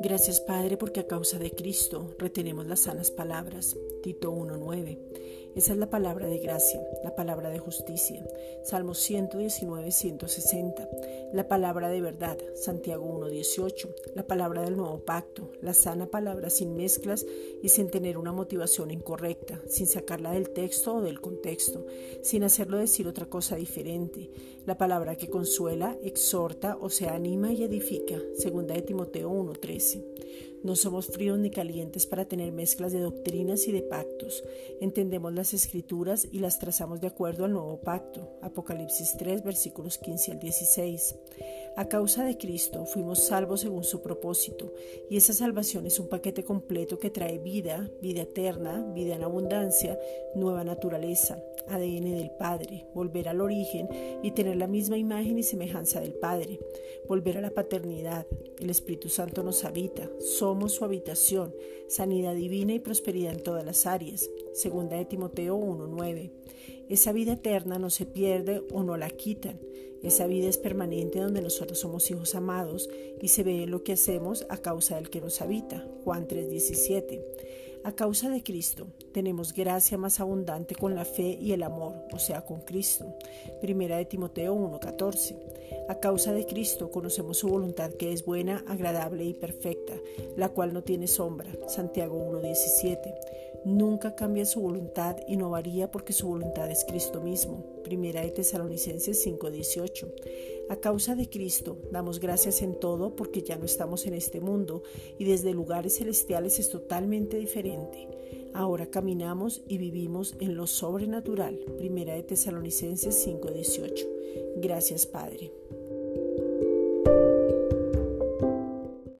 Gracias Padre porque a causa de Cristo retenemos las sanas palabras. Tito 1.9. Esa es la palabra de gracia, la palabra de justicia. Salmos 119, 160. La palabra de verdad, Santiago 1.18. La palabra del nuevo pacto, la sana palabra sin mezclas y sin tener una motivación incorrecta, sin sacarla del texto o del contexto, sin hacerlo decir otra cosa diferente. La palabra que consuela, exhorta o se anima y edifica, segunda de Timoteo 1.13. No somos fríos ni calientes para tener mezclas de doctrinas y de pactos. Entendemos las escrituras y las trazamos de acuerdo al nuevo pacto. Apocalipsis 3, versículos 15 al 16. A causa de Cristo fuimos salvos según su propósito, y esa salvación es un paquete completo que trae vida, vida eterna, vida en abundancia, nueva naturaleza, ADN del Padre, volver al origen y tener la misma imagen y semejanza del Padre, volver a la paternidad. El Espíritu Santo nos habita, somos su habitación, sanidad divina y prosperidad en todas las áreas. Segunda de Timoteo 1:9. Esa vida eterna no se pierde o no la quitan. Esa vida es permanente donde nosotros somos hijos amados y se ve lo que hacemos a causa del que nos habita. Juan 3:17. A causa de Cristo tenemos gracia más abundante con la fe y el amor, o sea, con Cristo. Primera de Timoteo 1:14. A causa de Cristo conocemos su voluntad que es buena, agradable y perfecta, la cual no tiene sombra. Santiago 1:17. Nunca cambia su voluntad y no varía porque su voluntad es Cristo mismo. Primera de Tesalonicenses 5:18. A causa de Cristo damos gracias en todo porque ya no estamos en este mundo y desde lugares celestiales es totalmente diferente. Ahora caminamos y vivimos en lo sobrenatural. Primera de Tesalonicenses 5:18. Gracias Padre.